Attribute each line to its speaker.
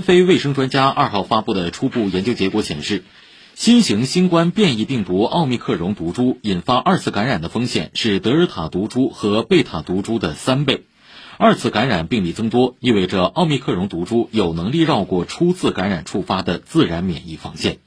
Speaker 1: 非卫生专家二号发布的初步研究结果显示新型新冠变异病毒奥密克戎毒株引发二次感染的风险是德尔塔毒株和贝塔毒株的三倍。二次感染病例增多意味着奥密克戎毒株有能力绕过初次感染触发的自然免疫防线。